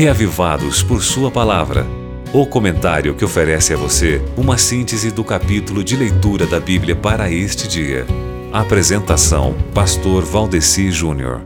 Reavivados por Sua Palavra. O comentário que oferece a você uma síntese do capítulo de leitura da Bíblia para este dia. Apresentação: Pastor Valdeci Júnior.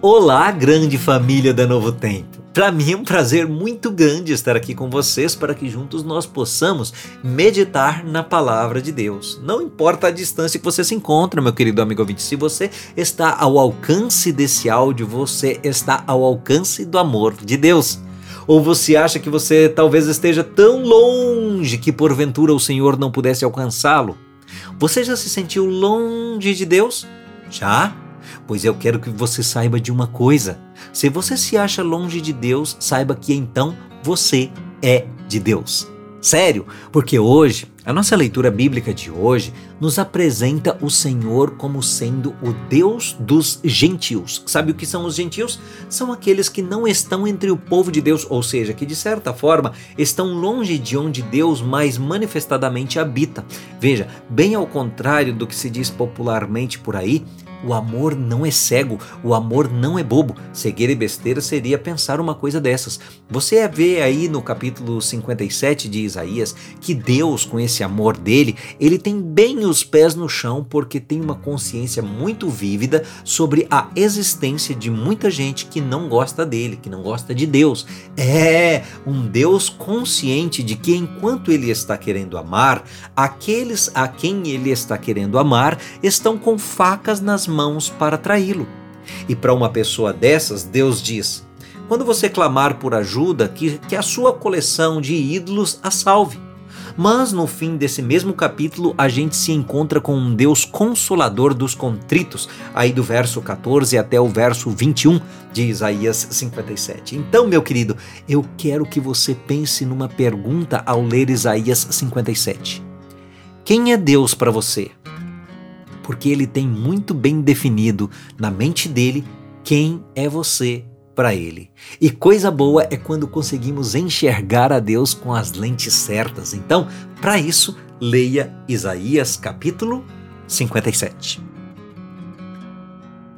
Olá, grande família da Novo Tempo. Para mim é um prazer muito grande estar aqui com vocês para que juntos nós possamos meditar na palavra de Deus. Não importa a distância que você se encontra, meu querido amigo ouvinte, se você está ao alcance desse áudio, você está ao alcance do amor de Deus. Ou você acha que você talvez esteja tão longe que porventura o Senhor não pudesse alcançá-lo? Você já se sentiu longe de Deus? Já? Pois eu quero que você saiba de uma coisa. Se você se acha longe de Deus, saiba que então você é de Deus. Sério, porque hoje, a nossa leitura bíblica de hoje nos apresenta o Senhor como sendo o Deus dos gentios. Sabe o que são os gentios? São aqueles que não estão entre o povo de Deus, ou seja, que de certa forma estão longe de onde Deus mais manifestadamente habita. Veja, bem ao contrário do que se diz popularmente por aí, o amor não é cego, o amor não é bobo. Cegueira e besteira seria pensar uma coisa dessas. Você vê aí no capítulo 57 de Isaías que Deus, com esse amor dele, ele tem bem os pés no chão porque tem uma consciência muito vívida sobre a existência de muita gente que não gosta dele, que não gosta de Deus. É um Deus consciente de que enquanto ele está querendo amar, aqueles a quem ele está querendo amar estão com facas nas mãos para traí-lo. E para uma pessoa dessas, Deus diz: quando você clamar por ajuda, que, que a sua coleção de ídolos a salve. Mas no fim desse mesmo capítulo, a gente se encontra com um Deus consolador dos contritos, aí do verso 14 até o verso 21 de Isaías 57. Então, meu querido, eu quero que você pense numa pergunta ao ler Isaías 57. Quem é Deus para você? Porque ele tem muito bem definido na mente dele quem é você para ele. E coisa boa é quando conseguimos enxergar a Deus com as lentes certas. Então, para isso, leia Isaías capítulo 57.